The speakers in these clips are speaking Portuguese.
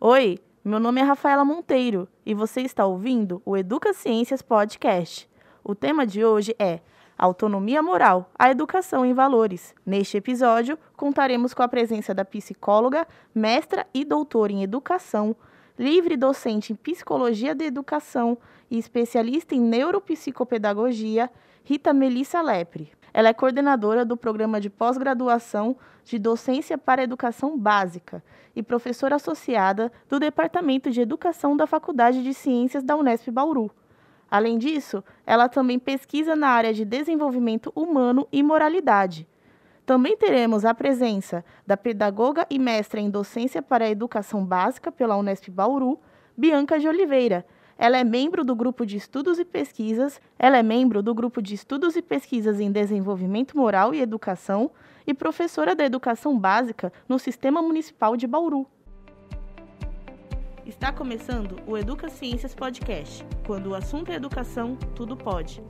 Oi, meu nome é Rafaela Monteiro e você está ouvindo o Educa Ciências Podcast. O tema de hoje é Autonomia Moral, a Educação em Valores. Neste episódio, contaremos com a presença da psicóloga, mestra e doutora em Educação, livre docente em Psicologia da Educação e especialista em Neuropsicopedagogia, Rita Melissa Lepre. Ela é coordenadora do programa de pós-graduação de Docência para Educação Básica e professora associada do Departamento de Educação da Faculdade de Ciências da Unesp Bauru. Além disso, ela também pesquisa na área de desenvolvimento humano e moralidade. Também teremos a presença da pedagoga e mestra em docência para a educação básica pela Unesp Bauru, Bianca de Oliveira. Ela é membro do grupo de estudos e pesquisas, ela é membro do grupo de estudos e pesquisas em desenvolvimento moral e educação e professora da educação básica no Sistema Municipal de Bauru. Está começando o Educa Ciências Podcast. Quando o assunto é educação, tudo pode.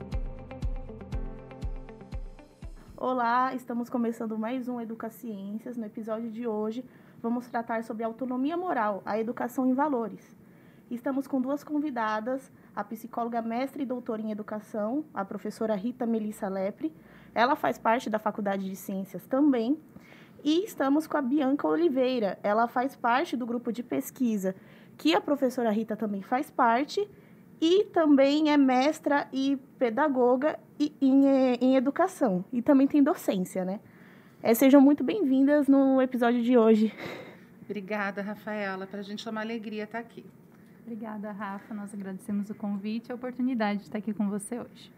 Olá, estamos começando mais um Educa Ciências. No episódio de hoje, vamos tratar sobre autonomia moral, a educação em valores. Estamos com duas convidadas, a psicóloga mestre e doutora em educação, a professora Rita Melissa Lepre. Ela faz parte da Faculdade de Ciências também. E estamos com a Bianca Oliveira. Ela faz parte do grupo de pesquisa que a professora Rita também faz parte, e também é mestra e pedagoga em, eh, em educação, e também tem docência, né? É, sejam muito bem-vindas no episódio de hoje. Obrigada, Rafaela. Para a gente é uma alegria estar aqui. Obrigada, Rafa. Nós agradecemos o convite e a oportunidade de estar aqui com você hoje.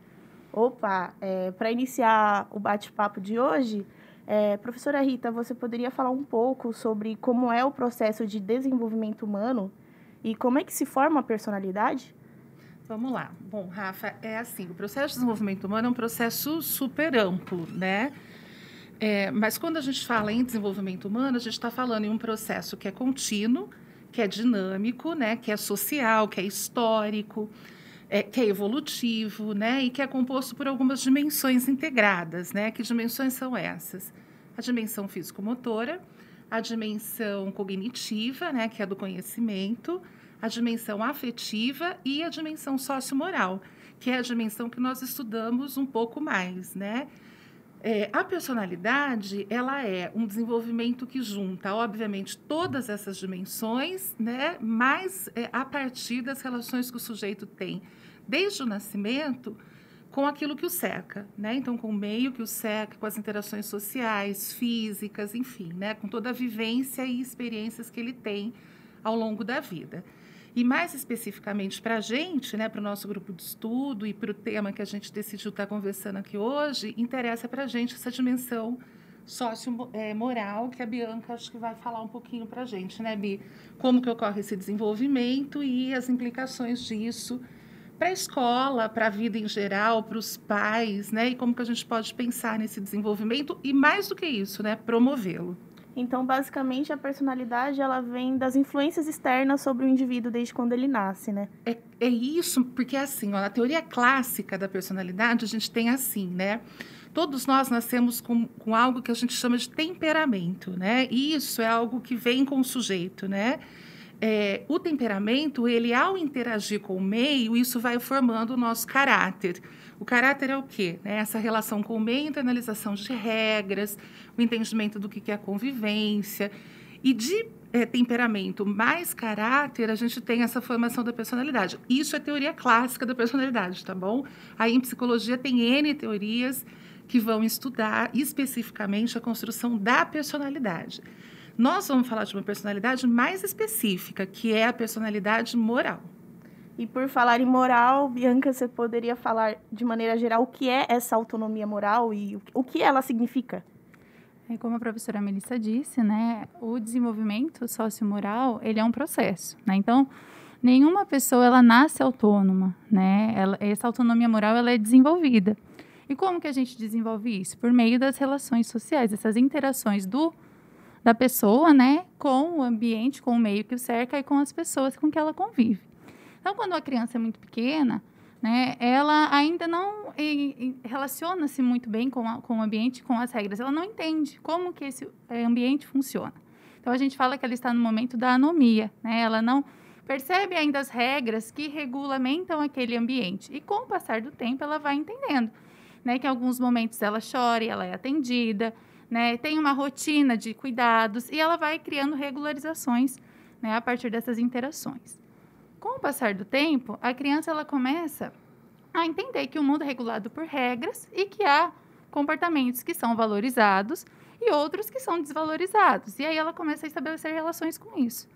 Opa, é, para iniciar o bate-papo de hoje, é, professora Rita, você poderia falar um pouco sobre como é o processo de desenvolvimento humano e como é que se forma a personalidade? Vamos lá. Bom, Rafa, é assim, o processo de desenvolvimento humano é um processo super amplo, né? É, mas quando a gente fala em desenvolvimento humano, a gente está falando em um processo que é contínuo, que é dinâmico, né? Que é social, que é histórico, é, que é evolutivo, né? E que é composto por algumas dimensões integradas, né? Que dimensões são essas? A dimensão físico-motora, a dimensão cognitiva, né, que é do conhecimento, a dimensão afetiva e a dimensão sociomoral, que é a dimensão que nós estudamos um pouco mais, né? É, a personalidade, ela é um desenvolvimento que junta, obviamente, todas essas dimensões, né? Mas é, a partir das relações que o sujeito tem desde o nascimento com aquilo que o cerca, né? Então, com o meio que o cerca, com as interações sociais, físicas, enfim, né? Com toda a vivência e experiências que ele tem ao longo da vida. E mais especificamente para a gente, né, para o nosso grupo de estudo e para o tema que a gente decidiu estar tá conversando aqui hoje, interessa para a gente essa dimensão socio-moral que a Bianca acho que vai falar um pouquinho para a gente, né, Bi? Como que ocorre esse desenvolvimento e as implicações disso para a escola, para a vida em geral, para os pais, né? E como que a gente pode pensar nesse desenvolvimento e mais do que isso, né? Promovê-lo. Então, basicamente, a personalidade ela vem das influências externas sobre o indivíduo desde quando ele nasce, né? É, é isso, porque assim, ó, a teoria clássica da personalidade a gente tem assim, né? Todos nós nascemos com, com algo que a gente chama de temperamento, né? E isso é algo que vem com o sujeito, né? é, o temperamento, ele ao interagir com o meio, isso vai formando o nosso caráter. O caráter é o quê? É essa relação com o meio, internalização de regras, o entendimento do que é a convivência. E de é, temperamento mais caráter, a gente tem essa formação da personalidade. Isso é teoria clássica da personalidade, tá bom? Aí em psicologia tem N teorias que vão estudar especificamente a construção da personalidade. Nós vamos falar de uma personalidade mais específica, que é a personalidade moral. E por falar em moral, Bianca, você poderia falar de maneira geral o que é essa autonomia moral e o que ela significa? É como a professora Melissa disse, né, o desenvolvimento sociomoral, ele é um processo, né? Então, nenhuma pessoa ela nasce autônoma, né? Ela, essa autonomia moral ela é desenvolvida. E como que a gente desenvolve isso? Por meio das relações sociais, essas interações do da pessoa, né, com o ambiente, com o meio que o cerca e com as pessoas com que ela convive. Então, quando a criança é muito pequena, né, ela ainda não relaciona-se muito bem com, a, com o ambiente, com as regras. Ela não entende como que esse é, ambiente funciona. Então a gente fala que ela está no momento da anomia, né? Ela não percebe ainda as regras que regulamentam aquele ambiente. E com o passar do tempo, ela vai entendendo, né? Que em alguns momentos ela chora e ela é atendida, né? Tem uma rotina de cuidados e ela vai criando regularizações, né? A partir dessas interações. Com o passar do tempo, a criança ela começa a entender que o mundo é regulado por regras e que há comportamentos que são valorizados e outros que são desvalorizados. E aí ela começa a estabelecer relações com isso.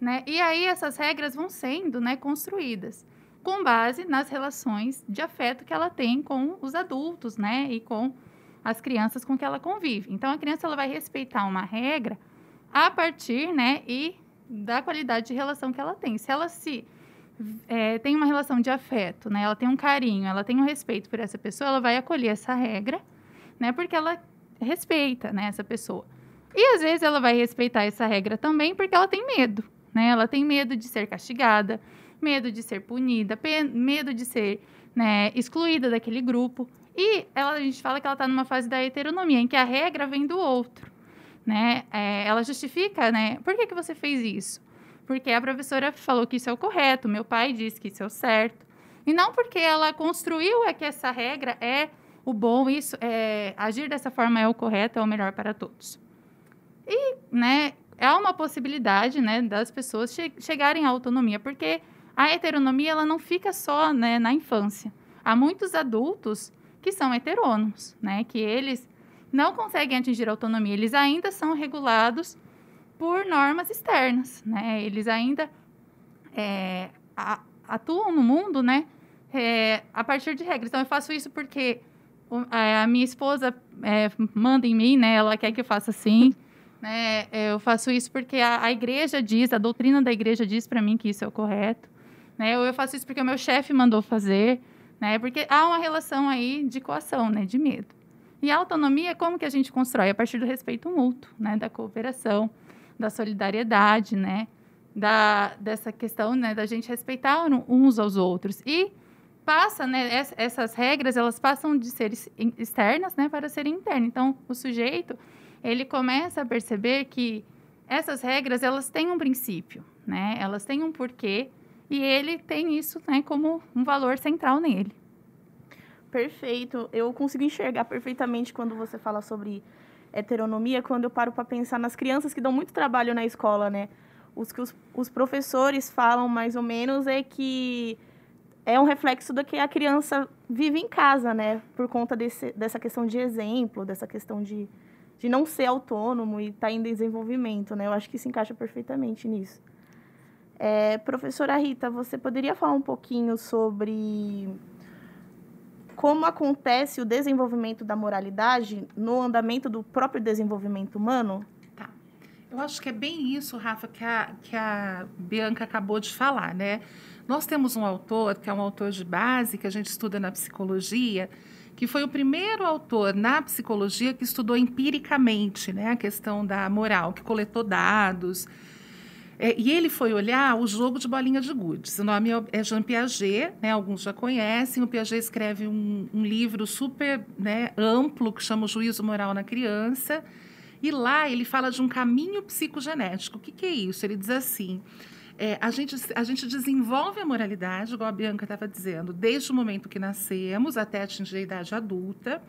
Né? E aí essas regras vão sendo né, construídas com base nas relações de afeto que ela tem com os adultos, né? E com as crianças com que ela convive. Então a criança ela vai respeitar uma regra a partir, né, e da qualidade de relação que ela tem. Se ela se é, tem uma relação de afeto, né? Ela tem um carinho, ela tem um respeito por essa pessoa, ela vai acolher essa regra, né? Porque ela respeita, né? Essa pessoa. E às vezes ela vai respeitar essa regra também porque ela tem medo, né? Ela tem medo de ser castigada, medo de ser punida, medo de ser né, excluída daquele grupo. E ela, a gente fala que ela está numa fase da heteronomia, em que a regra vem do outro, né? É, ela justifica, né? Por que, que você fez isso? porque a professora falou que isso é o correto, meu pai disse que isso é o certo. E não porque ela construiu é que essa regra é o bom, isso é agir dessa forma é o correto, é o melhor para todos. E, né, há uma possibilidade, né, das pessoas che chegarem à autonomia, porque a heteronomia ela não fica só, né, na infância. Há muitos adultos que são heterônomos, né, que eles não conseguem atingir a autonomia, eles ainda são regulados por normas externas, né? Eles ainda é, atuam no mundo, né? É, a partir de regras. Então, eu faço isso porque a minha esposa é, manda em mim, né? Ela quer que eu faça assim. né? Eu faço isso porque a, a igreja diz, a doutrina da igreja diz para mim que isso é o correto. Né? Ou eu faço isso porque o meu chefe mandou fazer. Né? Porque há uma relação aí de coação, né? De medo. E a autonomia, como que a gente constrói? A partir do respeito mútuo, né? Da cooperação da solidariedade, né? Da, dessa questão né, da gente respeitar uns aos outros. E passa, né, essas regras, elas passam de ser externas né, para serem internas. Então, o sujeito, ele começa a perceber que essas regras, elas têm um princípio, né? Elas têm um porquê e ele tem isso né, como um valor central nele. Perfeito. Eu consigo enxergar perfeitamente quando você fala sobre heteronomia quando eu paro para pensar nas crianças que dão muito trabalho na escola, né? Os que os, os professores falam mais ou menos é que é um reflexo do que a criança vive em casa, né? Por conta desse, dessa questão de exemplo, dessa questão de, de não ser autônomo e estar tá em desenvolvimento, né? Eu acho que se encaixa perfeitamente nisso. É, professora Rita, você poderia falar um pouquinho sobre como acontece o desenvolvimento da moralidade no andamento do próprio desenvolvimento humano? Tá. Eu acho que é bem isso, Rafa, que a, que a Bianca acabou de falar, né? Nós temos um autor, que é um autor de base, que a gente estuda na psicologia, que foi o primeiro autor na psicologia que estudou empiricamente né, a questão da moral, que coletou dados, é, e ele foi olhar o jogo de bolinha de gude. O nome é, é Jean Piaget, né? alguns já conhecem. O Piaget escreve um, um livro super né, amplo que chama O Juízo Moral na Criança. E lá ele fala de um caminho psicogenético. O que, que é isso? Ele diz assim: é, a, gente, a gente desenvolve a moralidade, igual a Bianca estava dizendo, desde o momento que nascemos até atingir a idade adulta.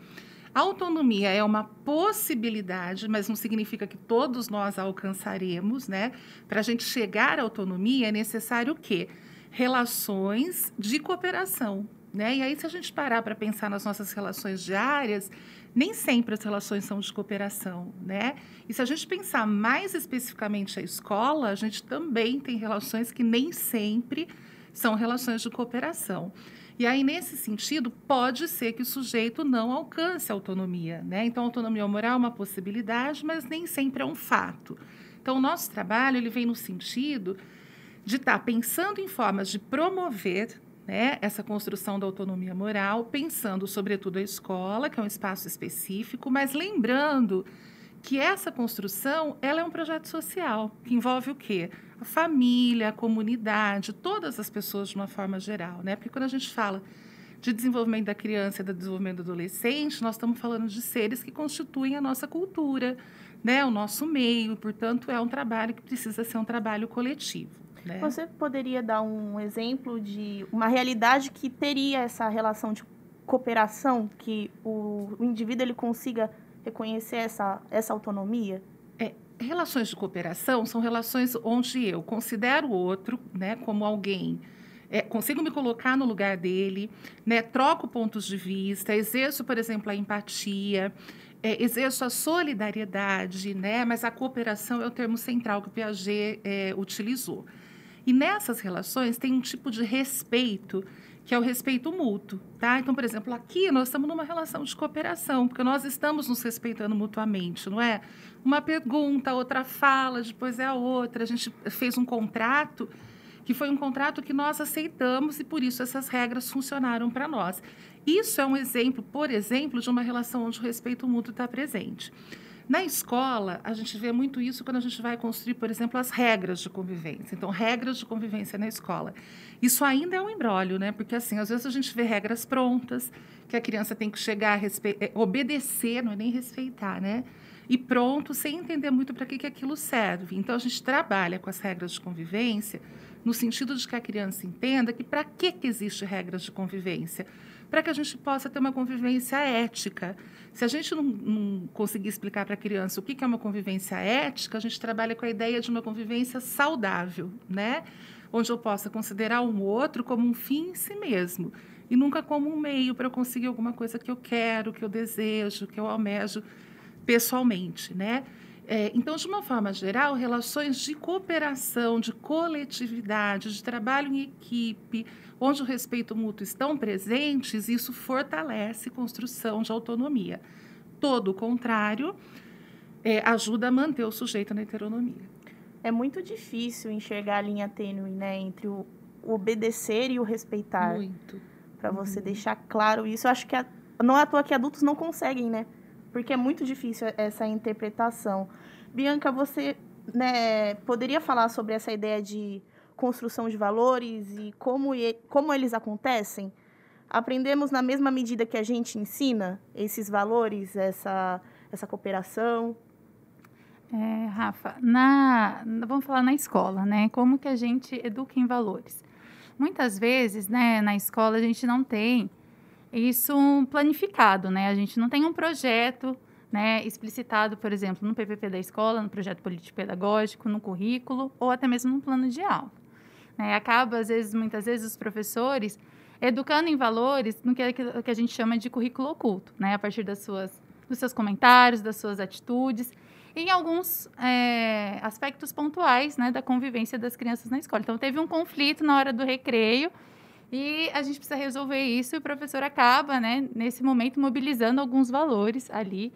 Autonomia é uma possibilidade, mas não significa que todos nós a alcançaremos, né? Para a gente chegar à autonomia é necessário o quê? Relações de cooperação, né? E aí, se a gente parar para pensar nas nossas relações diárias, nem sempre as relações são de cooperação, né? E se a gente pensar mais especificamente a escola, a gente também tem relações que nem sempre são relações de cooperação. E aí, nesse sentido, pode ser que o sujeito não alcance a autonomia. Né? Então, a autonomia moral é uma possibilidade, mas nem sempre é um fato. Então, o nosso trabalho ele vem no sentido de estar tá pensando em formas de promover né, essa construção da autonomia moral, pensando sobretudo a escola, que é um espaço específico, mas lembrando que essa construção ela é um projeto social, que envolve o quê? A família, a comunidade, todas as pessoas de uma forma geral, né? Porque quando a gente fala de desenvolvimento da criança e do desenvolvimento do adolescente, nós estamos falando de seres que constituem a nossa cultura, né, o nosso meio, portanto, é um trabalho que precisa ser um trabalho coletivo. Né? Você poderia dar um exemplo de uma realidade que teria essa relação de cooperação, que o, o indivíduo ele consiga reconhecer essa, essa autonomia? É, relações de cooperação são relações onde eu considero o outro né, como alguém é, consigo me colocar no lugar dele, né, troco pontos de vista, exerço, por exemplo, a empatia, é, exerço a solidariedade, né, mas a cooperação é o termo central que o Piaget é, utilizou. E nessas relações tem um tipo de respeito que é o respeito mútuo, tá? Então, por exemplo, aqui nós estamos numa relação de cooperação, porque nós estamos nos respeitando mutuamente, não é? Uma pergunta, outra fala, depois é a outra. A gente fez um contrato que foi um contrato que nós aceitamos e por isso essas regras funcionaram para nós. Isso é um exemplo, por exemplo, de uma relação onde o respeito mútuo está presente. Na escola, a gente vê muito isso quando a gente vai construir, por exemplo, as regras de convivência. Então, regras de convivência na escola. Isso ainda é um embrólio, né? Porque, assim, às vezes a gente vê regras prontas, que a criança tem que chegar a respe... É, obedecer, não é nem respeitar, né? E pronto, sem entender muito para que, que aquilo serve. Então, a gente trabalha com as regras de convivência no sentido de que a criança entenda que para que, que existe regras de convivência? Para que a gente possa ter uma convivência ética. Se a gente não, não conseguir explicar para a criança o que, que é uma convivência ética, a gente trabalha com a ideia de uma convivência saudável, né? onde eu possa considerar um outro como um fim em si mesmo e nunca como um meio para eu conseguir alguma coisa que eu quero, que eu desejo, que eu almejo pessoalmente, né? É, então, de uma forma geral, relações de cooperação, de coletividade, de trabalho em equipe, onde o respeito mútuo estão presentes, isso fortalece construção de autonomia. Todo o contrário é, ajuda a manter o sujeito na heteronomia. É muito difícil enxergar a linha tênue né, entre o obedecer e o respeitar. Muito. Para você uhum. deixar claro isso. Eu acho que a, não é à toa que adultos não conseguem, né? Porque é muito difícil essa interpretação. Bianca, você né, poderia falar sobre essa ideia de construção de valores e como, como eles acontecem? Aprendemos na mesma medida que a gente ensina esses valores, essa, essa cooperação? É, Rafa, na, vamos falar na escola, né? Como que a gente educa em valores? Muitas vezes, né, na escola a gente não tem isso planificado, né? A gente não tem um projeto né, explicitado, por exemplo, no PPP da escola, no projeto político-pedagógico, no currículo ou até mesmo no plano de aula. Né? Acaba, às vezes, muitas vezes, os professores educando em valores no que, que a gente chama de currículo oculto, né? a partir das suas, dos seus comentários, das suas atitudes, em alguns é, aspectos pontuais né, da convivência das crianças na escola. Então, teve um conflito na hora do recreio, e a gente precisa resolver isso e o professor acaba, né, nesse momento, mobilizando alguns valores ali,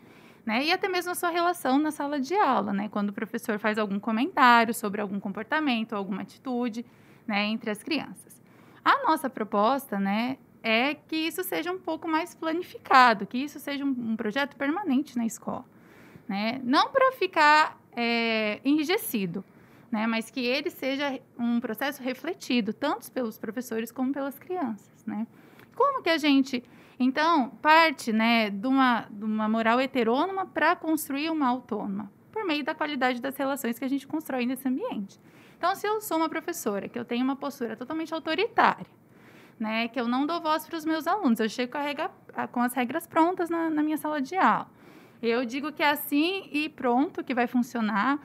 né, e até mesmo a sua relação na sala de aula, né, quando o professor faz algum comentário sobre algum comportamento, alguma atitude, né, entre as crianças. A nossa proposta, né, é que isso seja um pouco mais planificado, que isso seja um, um projeto permanente na escola, né, não para ficar é, enrijecido, né? Mas que ele seja um processo refletido, tanto pelos professores como pelas crianças, né? Como que a gente, então, parte, né, de uma, de uma moral heterônoma para construir uma autônoma? Por meio da qualidade das relações que a gente constrói nesse ambiente. Então, se eu sou uma professora, que eu tenho uma postura totalmente autoritária, né, que eu não dou voz para os meus alunos, eu chego com, com as regras prontas na, na minha sala de aula. Eu digo que é assim e pronto, que vai funcionar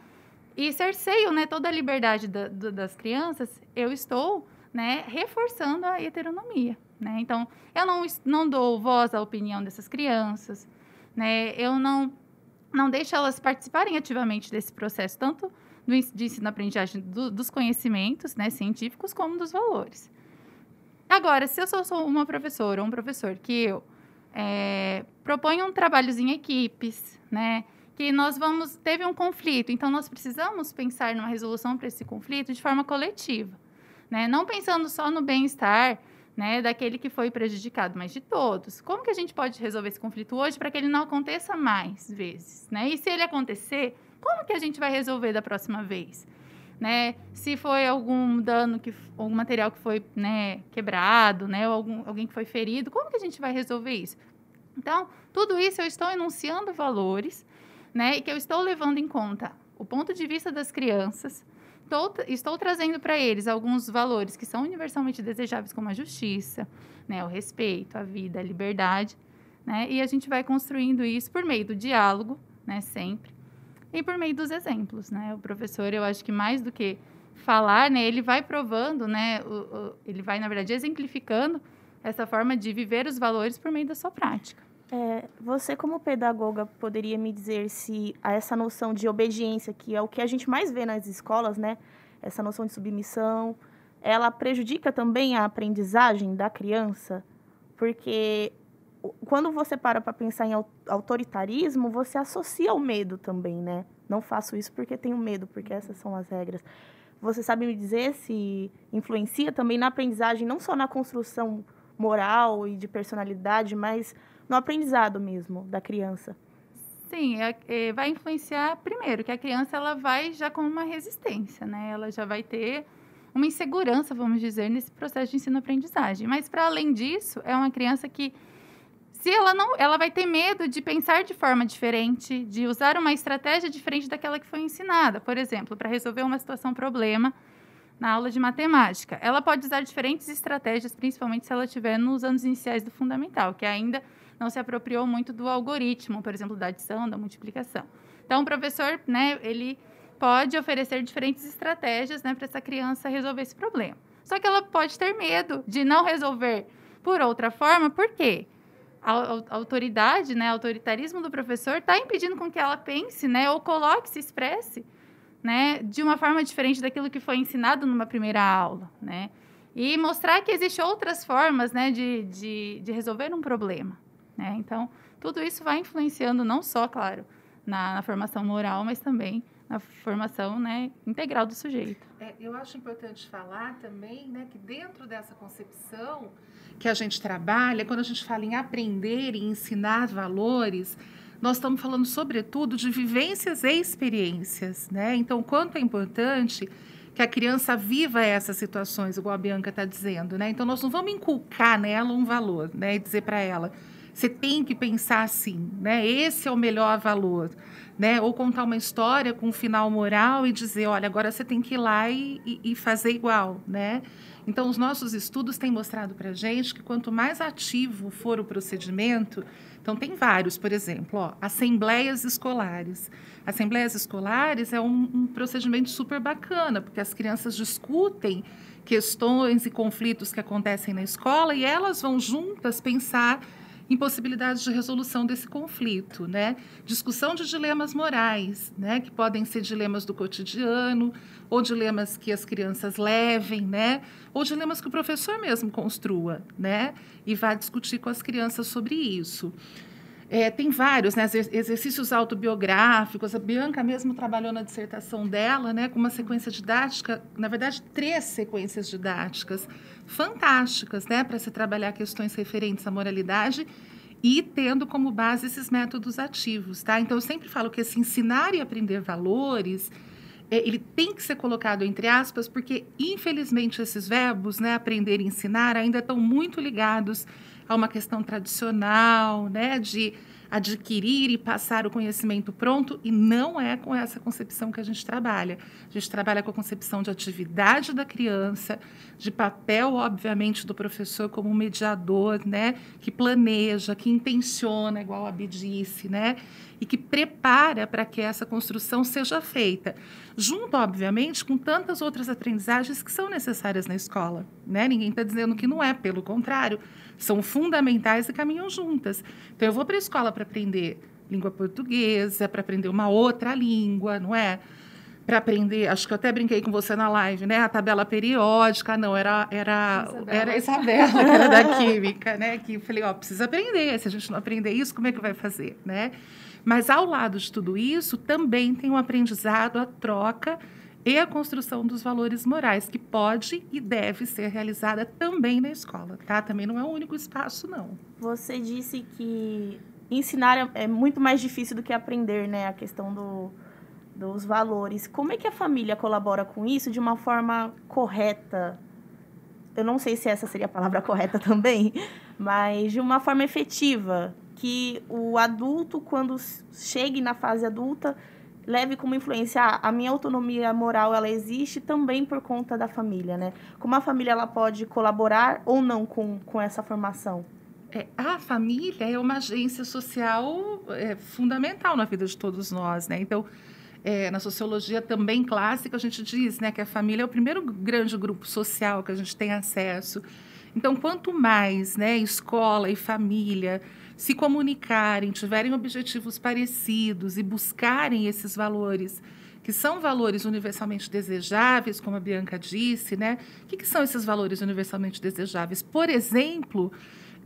e cerceio né, toda a liberdade da, do, das crianças, eu estou né, reforçando a heteronomia. Né? Então, eu não, não dou voz à opinião dessas crianças, né? eu não, não deixo elas participarem ativamente desse processo, tanto do, de ensino-aprendizagem do, dos conhecimentos né, científicos, como dos valores. Agora, se eu sou, sou uma professora ou um professor que eu é, proponho um trabalhozinho em equipes, né? Que nós vamos teve um conflito, então nós precisamos pensar numa resolução para esse conflito de forma coletiva, né? Não pensando só no bem-estar, né, daquele que foi prejudicado, mas de todos. Como que a gente pode resolver esse conflito hoje para que ele não aconteça mais vezes, né? E se ele acontecer, como que a gente vai resolver da próxima vez? Né? Se foi algum dano que algum material que foi, né, quebrado, né, ou algum, alguém que foi ferido, como que a gente vai resolver isso? Então, tudo isso eu estou enunciando valores né? E que eu estou levando em conta o ponto de vista das crianças, estou, estou trazendo para eles alguns valores que são universalmente desejáveis, como a justiça, né? O respeito, a vida, a liberdade, né? E a gente vai construindo isso por meio do diálogo, né? Sempre. E por meio dos exemplos, né? O professor, eu acho que mais do que falar, né? Ele vai provando, né? O, o, ele vai, na verdade, exemplificando essa forma de viver os valores por meio da sua prática. É, você, como pedagoga, poderia me dizer se essa noção de obediência, que é o que a gente mais vê nas escolas, né? Essa noção de submissão, ela prejudica também a aprendizagem da criança? Porque quando você para para pensar em autoritarismo, você associa o medo também, né? Não faço isso porque tenho medo, porque essas são as regras. Você sabe me dizer se influencia também na aprendizagem, não só na construção moral e de personalidade, mas no aprendizado mesmo da criança? Sim, é, é, vai influenciar primeiro que a criança ela vai já com uma resistência, né? Ela já vai ter uma insegurança, vamos dizer, nesse processo de ensino-aprendizagem. Mas para além disso, é uma criança que se ela não, ela vai ter medo de pensar de forma diferente, de usar uma estratégia diferente daquela que foi ensinada. Por exemplo, para resolver uma situação problema na aula de matemática, ela pode usar diferentes estratégias, principalmente se ela estiver nos anos iniciais do fundamental, que ainda não se apropriou muito do algoritmo, por exemplo, da adição, da multiplicação. Então, o professor, né, ele pode oferecer diferentes estratégias, né, para essa criança resolver esse problema. Só que ela pode ter medo de não resolver por outra forma, por quê? a, autoridade, né, autoritarismo do professor está impedindo com que ela pense, né, ou coloque, se expresse, né, de uma forma diferente daquilo que foi ensinado numa primeira aula, né, e mostrar que existem outras formas, né, de, de, de resolver um problema, né. Então, tudo isso vai influenciando não só, claro, na, na formação moral, mas também na formação né, integral do sujeito. É, eu acho importante falar também né, que dentro dessa concepção que a gente trabalha, quando a gente fala em aprender e ensinar valores, nós estamos falando sobretudo de vivências e experiências, né? Então, quanto é importante que a criança viva essas situações, igual a Bianca está dizendo, né? Então, nós não vamos inculcar nela um valor, né? E dizer para ela, você tem que pensar assim, né? Esse é o melhor valor, né? Ou contar uma história com um final moral e dizer, olha, agora você tem que ir lá e, e, e fazer igual, né? Então, os nossos estudos têm mostrado para a gente que quanto mais ativo for o procedimento, então tem vários, por exemplo, ó, assembleias escolares. Assembleias escolares é um, um procedimento super bacana, porque as crianças discutem questões e conflitos que acontecem na escola e elas vão juntas pensar impossibilidades de resolução desse conflito, né? Discussão de dilemas morais, né? Que podem ser dilemas do cotidiano, ou dilemas que as crianças levem, né? Ou dilemas que o professor mesmo construa, né? E vá discutir com as crianças sobre isso. É, tem vários né, exercícios autobiográficos. A Bianca mesmo trabalhou na dissertação dela, né, com uma sequência didática, na verdade, três sequências didáticas fantásticas né, para se trabalhar questões referentes à moralidade e tendo como base esses métodos ativos. Tá? Então, eu sempre falo que esse ensinar e aprender valores, é, ele tem que ser colocado entre aspas, porque, infelizmente, esses verbos, né, aprender e ensinar, ainda estão muito ligados a uma questão tradicional, né, de adquirir e passar o conhecimento pronto, e não é com essa concepção que a gente trabalha. A gente trabalha com a concepção de atividade da criança, de papel, obviamente, do professor como mediador, né, que planeja, que intenciona, igual a Bi disse, né, e que prepara para que essa construção seja feita, junto, obviamente, com tantas outras aprendizagens que são necessárias na escola. Né? Ninguém está dizendo que não é, pelo contrário, são fundamentais e caminham juntas. Então, eu vou para a escola para aprender língua portuguesa, para aprender uma outra língua, não é? Para aprender, acho que eu até brinquei com você na live, né? A tabela periódica, não, era era Isabela. era Isabela, que era da química, né? Que eu falei, ó, precisa aprender, se a gente não aprender isso, como é que vai fazer, né? Mas ao lado de tudo isso, também tem o um aprendizado, a troca e a construção dos valores morais, que pode e deve ser realizada também na escola, tá? Também não é o único espaço, não. Você disse que ensinar é muito mais difícil do que aprender, né? A questão do, dos valores. Como é que a família colabora com isso de uma forma correta? Eu não sei se essa seria a palavra correta também, mas de uma forma efetiva que o adulto, quando chegue na fase adulta, leve como influência a minha autonomia moral ela existe também por conta da família, né? Como a família ela pode colaborar ou não com, com essa formação? É, a família é uma agência social é, fundamental na vida de todos nós, né? Então, é, na sociologia também clássica, a gente diz né, que a família é o primeiro grande grupo social que a gente tem acesso. Então, quanto mais né, escola e família se comunicarem, tiverem objetivos parecidos e buscarem esses valores, que são valores universalmente desejáveis, como a Bianca disse, né? O que, que são esses valores universalmente desejáveis? Por exemplo,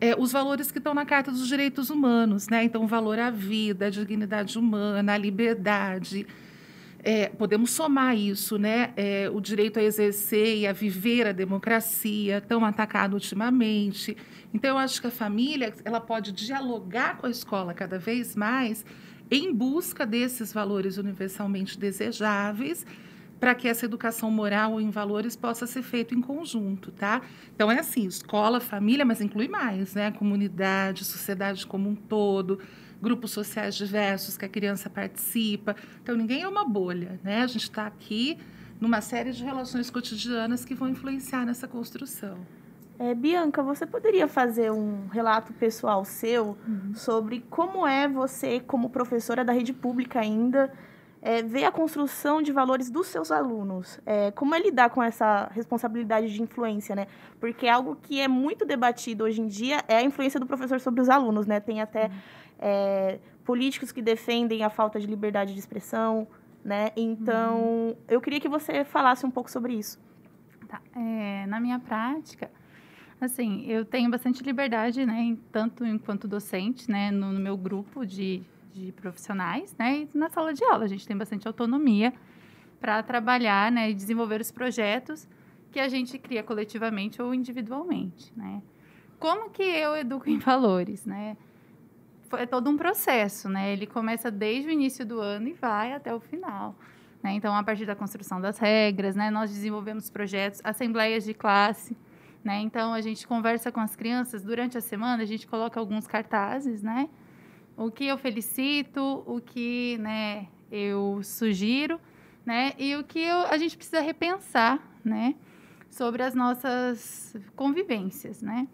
é, os valores que estão na Carta dos Direitos Humanos, né? Então, o valor à vida, à dignidade humana, à liberdade. É, podemos somar isso, né? É, o direito a exercer e a viver a democracia, tão atacado ultimamente. Então, eu acho que a família ela pode dialogar com a escola cada vez mais em busca desses valores universalmente desejáveis para que essa educação moral em valores possa ser feita em conjunto, tá? Então é assim, escola, família, mas inclui mais, né? Comunidade, sociedade como um todo, grupos sociais diversos que a criança participa. Então ninguém é uma bolha, né? A gente está aqui numa série de relações cotidianas que vão influenciar nessa construção. É, Bianca, você poderia fazer um relato pessoal seu uhum. sobre como é você, como professora da rede pública ainda, é, ver a construção de valores dos seus alunos? É, como é lidar com essa responsabilidade de influência, né? Porque algo que é muito debatido hoje em dia é a influência do professor sobre os alunos, né? Tem até uhum. É, políticos que defendem a falta de liberdade de expressão, né? Então, uhum. eu queria que você falasse um pouco sobre isso. Tá. É, na minha prática, Assim, eu tenho bastante liberdade, né, tanto enquanto docente, né, no, no meu grupo de, de profissionais, né, e na sala de aula a gente tem bastante autonomia para trabalhar, né, e desenvolver os projetos que a gente cria coletivamente ou individualmente, né. Como que eu educo em valores, né? É todo um processo, né? Ele começa desde o início do ano e vai até o final. Né? Então, a partir da construção das regras, né? Nós desenvolvemos projetos, assembleias de classe, né? Então a gente conversa com as crianças durante a semana, a gente coloca alguns cartazes, né? O que eu felicito, o que, né, eu sugiro, né? E o que eu, a gente precisa repensar, né, sobre as nossas convivências, né?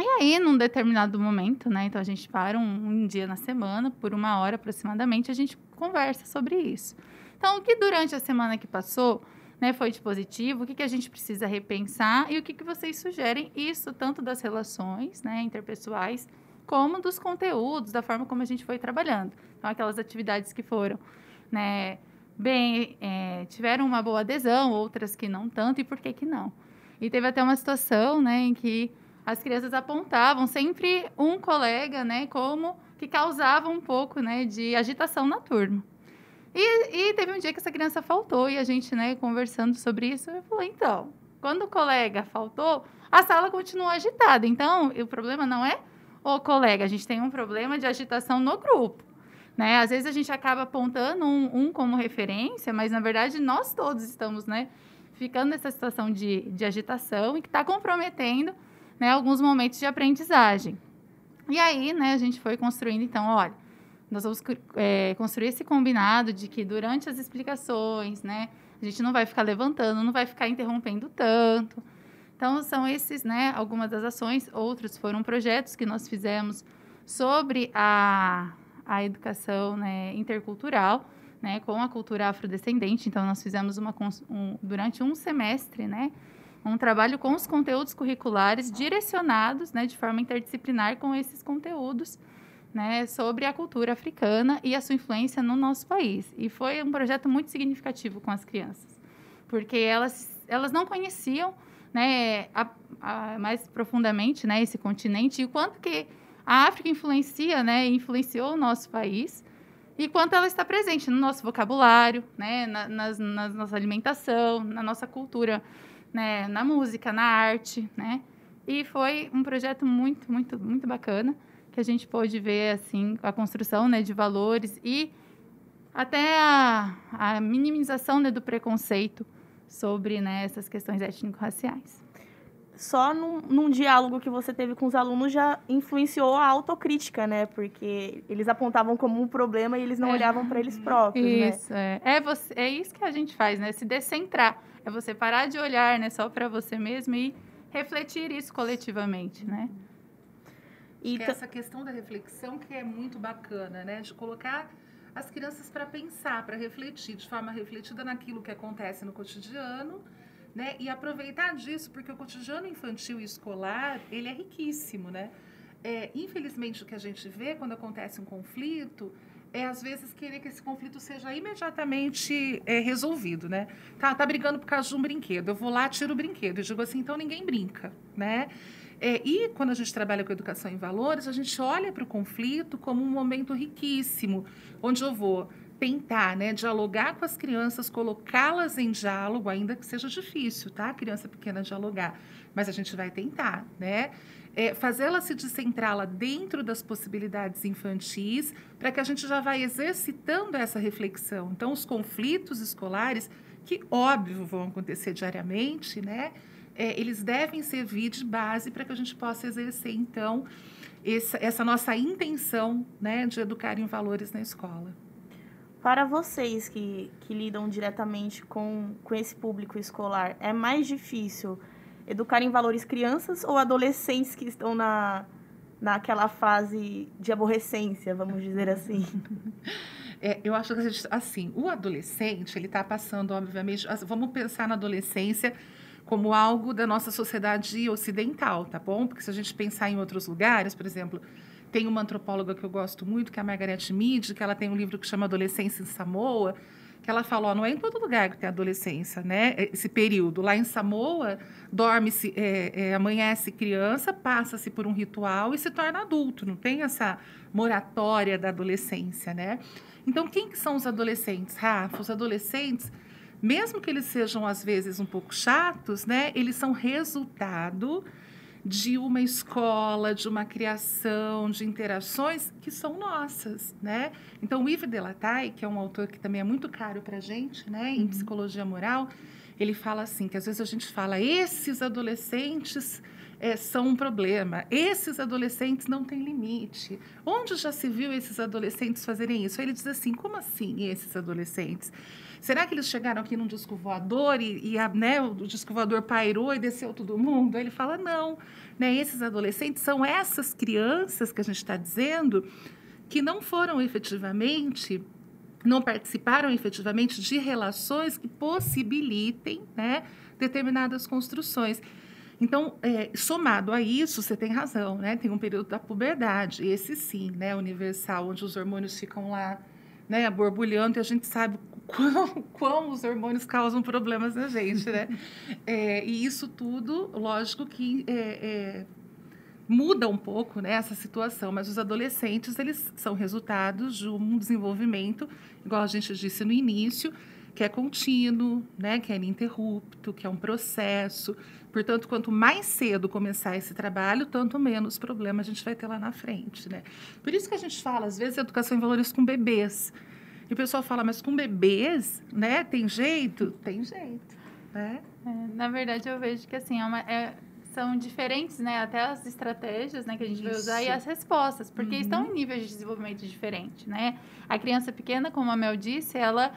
E aí, num determinado momento, né? Então a gente para um, um dia na semana, por uma hora aproximadamente, a gente conversa sobre isso. Então, o que durante a semana que passou, né, foi de positivo, o que, que a gente precisa repensar e o que, que vocês sugerem, isso tanto das relações né, interpessoais, como dos conteúdos, da forma como a gente foi trabalhando. Então, aquelas atividades que foram né, bem, é, tiveram uma boa adesão, outras que não tanto, e por que que não? E teve até uma situação né, em que as crianças apontavam sempre um colega né, como que causava um pouco né, de agitação na turma. E, e, teve um dia que essa criança faltou e a gente, né, conversando sobre isso, eu falei, então, quando o colega faltou, a sala continua agitada. Então, o problema não é o colega, a gente tem um problema de agitação no grupo. Né? Às vezes a gente acaba apontando um, um como referência, mas na verdade nós todos estamos, né, ficando nessa situação de, de agitação e que está comprometendo, né, alguns momentos de aprendizagem. E aí, né, a gente foi construindo, então, olha, nós vamos é, construir esse combinado de que durante as explicações, né, a gente não vai ficar levantando, não vai ficar interrompendo tanto. Então, são esses, né, algumas das ações. Outros foram projetos que nós fizemos sobre a, a educação né, intercultural, né, com a cultura afrodescendente. Então, nós fizemos uma, um, durante um semestre, né, um trabalho com os conteúdos curriculares direcionados, né, de forma interdisciplinar com esses conteúdos né, sobre a cultura africana e a sua influência no nosso país. E foi um projeto muito significativo com as crianças, porque elas, elas não conheciam né, a, a, mais profundamente né, esse continente e o quanto que a África influencia, né, influenciou o nosso país e quanto ela está presente no nosso vocabulário, né, na, nas, na nossa alimentação, na nossa cultura, né, na música, na arte, né. E foi um projeto muito, muito, muito bacana que a gente pôde ver assim a construção né, de valores e até a, a minimização né, do preconceito sobre né, essas questões étnico-raciais. só num, num, diálogo que você teve com os alunos já influenciou a autocrítica, né? Porque eles apontavam como um problema e eles não é. olhavam para eles próprios, né? isso, né? É. É, você, é isso que a gente faz, né? Se descentrar. É você parar de olhar né, só para você mesmo e refletir isso coletivamente, né? E que essa questão da reflexão que é muito bacana, né? De colocar as crianças para pensar, para refletir de forma refletida naquilo que acontece no cotidiano né? E aproveitar disso, porque o cotidiano infantil e escolar, ele é riquíssimo, né? É, infelizmente, o que a gente vê quando acontece um conflito é, às vezes, querer que esse conflito seja imediatamente é, resolvido, né? Tá, tá brigando por causa de um brinquedo, eu vou lá, tiro o brinquedo. Eu digo assim, então ninguém brinca, né? É, e quando a gente trabalha com educação em valores, a gente olha para o conflito como um momento riquíssimo, onde eu vou tentar, né, dialogar com as crianças, colocá-las em diálogo, ainda que seja difícil, tá? A criança pequena dialogar, mas a gente vai tentar, né? É, fazê-la se descentrá-la dentro das possibilidades infantis, para que a gente já vá exercitando essa reflexão. Então, os conflitos escolares, que óbvio vão acontecer diariamente, né? É, eles devem servir de base para que a gente possa exercer, então, essa, essa nossa intenção né, de educar em valores na escola. Para vocês que, que lidam diretamente com, com esse público escolar, é mais difícil educar em valores crianças ou adolescentes que estão na, naquela fase de aborrecência, vamos dizer assim? É, eu acho que assim, o adolescente, ele está passando, obviamente, vamos pensar na adolescência como algo da nossa sociedade ocidental, tá bom? Porque se a gente pensar em outros lugares, por exemplo, tem uma antropóloga que eu gosto muito, que é a Margaret Mead, que ela tem um livro que chama Adolescência em Samoa, que ela fala, ó, não é em todo lugar que tem adolescência, né? Esse período. Lá em Samoa, dorme-se, é, é, amanhece criança, passa-se por um ritual e se torna adulto. Não tem essa moratória da adolescência, né? Então, quem que são os adolescentes, Rafa? Os adolescentes, mesmo que eles sejam, às vezes, um pouco chatos, né? Eles são resultado de uma escola, de uma criação, de interações que são nossas, né? Então, o Yves Delatay, que é um autor que também é muito caro para a gente, né, em uhum. psicologia moral, ele fala assim, que às vezes a gente fala, esses adolescentes é, são um problema, esses adolescentes não têm limite. Onde já se viu esses adolescentes fazerem isso? Aí ele diz assim, como assim esses adolescentes? Será que eles chegaram aqui num disco voador e, e a, né, o disco voador pairou e desceu todo mundo? Ele fala, não. Né, esses adolescentes são essas crianças que a gente está dizendo que não foram efetivamente não participaram efetivamente de relações que possibilitem né, determinadas construções. Então, é, somado a isso, você tem razão, né? Tem um período da puberdade, esse sim, né, universal, onde os hormônios ficam lá, né, borbulhando, e a gente sabe quão, quão os hormônios causam problemas na gente, né? É, e isso tudo, lógico que é, é, muda um pouco né, essa situação, mas os adolescentes, eles são resultados de um desenvolvimento, igual a gente disse no início, que é contínuo, né, que é ininterrupto, que é um processo. Portanto, quanto mais cedo começar esse trabalho, tanto menos problemas a gente vai ter lá na frente, né? Por isso que a gente fala, às vezes, educação em valores com bebês. E o pessoal fala, mas com bebês, né? Tem jeito? Tem jeito, né? É, na verdade, eu vejo que, assim, é uma, é, são diferentes, né? Até as estratégias né, que a gente Isso. vai usar e as respostas, porque uhum. estão em níveis de desenvolvimento diferentes, né? A criança pequena, como a Mel disse, ela